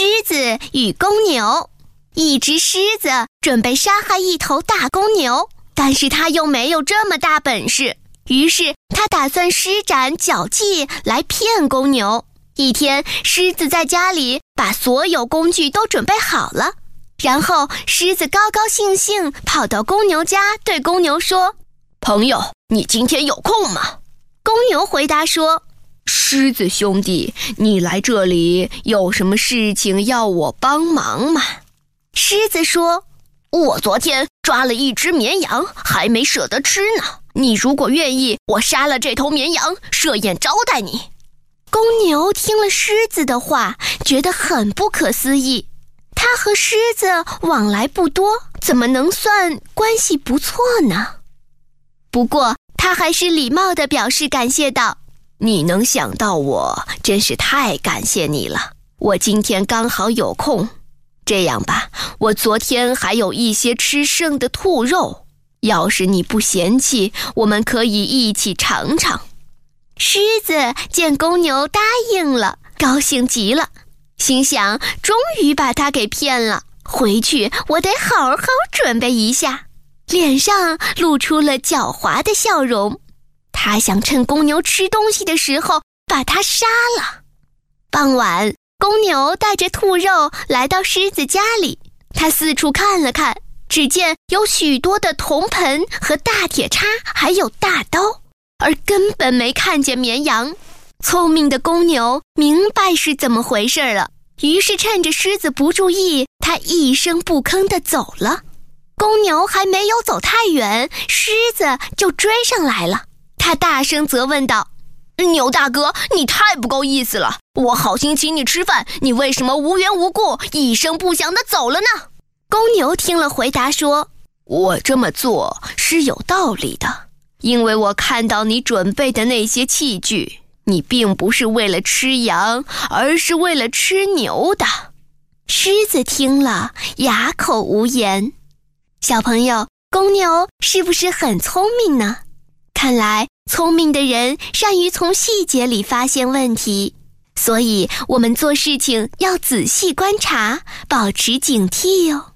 狮子与公牛。一只狮子准备杀害一头大公牛，但是它又没有这么大本事，于是它打算施展脚技来骗公牛。一天，狮子在家里把所有工具都准备好了，然后狮子高高兴兴跑到公牛家，对公牛说：“朋友，你今天有空吗？”公牛回答说。狮子兄弟，你来这里有什么事情要我帮忙吗？狮子说：“我昨天抓了一只绵羊，还没舍得吃呢。你如果愿意，我杀了这头绵羊，设宴招待你。”公牛听了狮子的话，觉得很不可思议。他和狮子往来不多，怎么能算关系不错呢？不过他还是礼貌地表示感谢道。你能想到我，真是太感谢你了。我今天刚好有空，这样吧，我昨天还有一些吃剩的兔肉，要是你不嫌弃，我们可以一起尝尝。狮子见公牛答应了，高兴极了，心想：终于把他给骗了。回去我得好好准备一下，脸上露出了狡猾的笑容。他想趁公牛吃东西的时候把它杀了。傍晚，公牛带着兔肉来到狮子家里，他四处看了看，只见有许多的铜盆和大铁叉，还有大刀，而根本没看见绵羊。聪明的公牛明白是怎么回事了，于是趁着狮子不注意，他一声不吭地走了。公牛还没有走太远，狮子就追上来了。他大声责问道：“牛大哥，你太不够意思了！我好心请你吃饭，你为什么无缘无故一声不响的走了呢？”公牛听了，回答说：“我这么做是有道理的，因为我看到你准备的那些器具，你并不是为了吃羊，而是为了吃牛的。”狮子听了，哑口无言。小朋友，公牛是不是很聪明呢？看来，聪明的人善于从细节里发现问题，所以我们做事情要仔细观察，保持警惕哟。